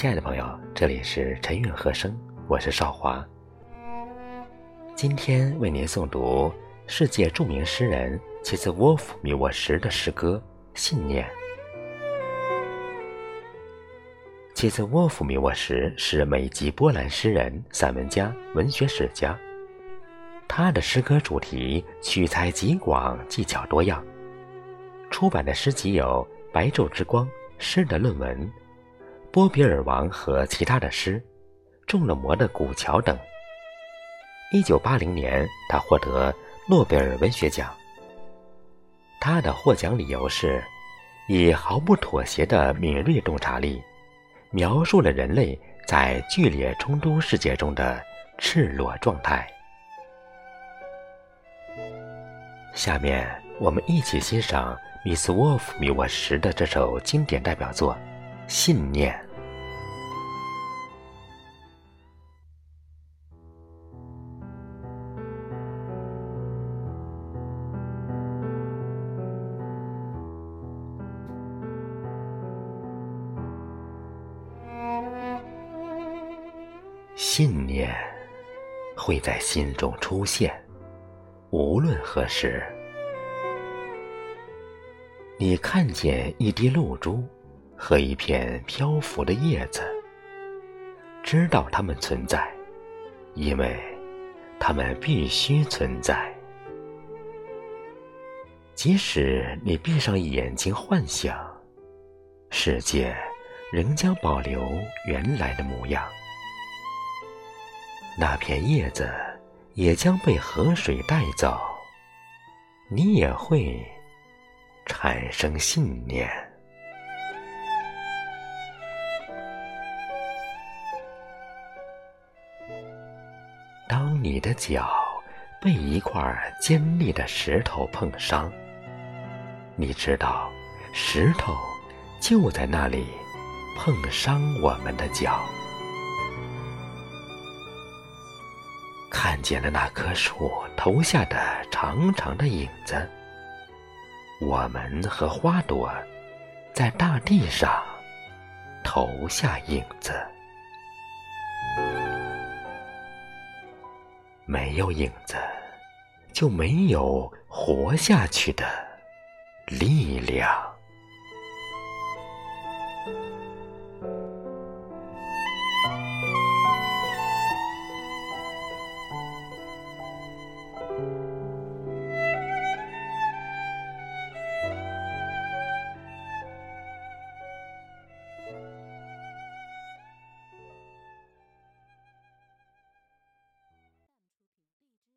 亲爱的朋友，这里是晨韵和声，我是少华。今天为您诵读世界著名诗人齐兹沃夫米沃什的诗歌《信念》。齐兹沃夫米沃什是美籍波兰诗人、散文家、文学史家。他的诗歌主题取材极广，技巧多样。出版的诗集有《白昼之光》《诗的论文》。波比尔王和其他的诗，中了魔的古桥等。一九八零年，他获得诺贝尔文学奖。他的获奖理由是，以毫不妥协的敏锐洞察力，描述了人类在剧烈冲突世界中的赤裸状态。下面，我们一起欣赏米斯沃夫米沃什的这首经典代表作。信念，信念会在心中出现，无论何时。你看见一滴露珠。和一片漂浮的叶子，知道它们存在，因为它们必须存在。即使你闭上眼睛幻想，世界仍将保留原来的模样。那片叶子也将被河水带走，你也会产生信念。你的脚被一块尖利的石头碰伤，你知道，石头就在那里碰伤我们的脚。看见了那棵树投下的长长的影子，我们和花朵在大地上投下影子。没有影子，就没有活下去的力量。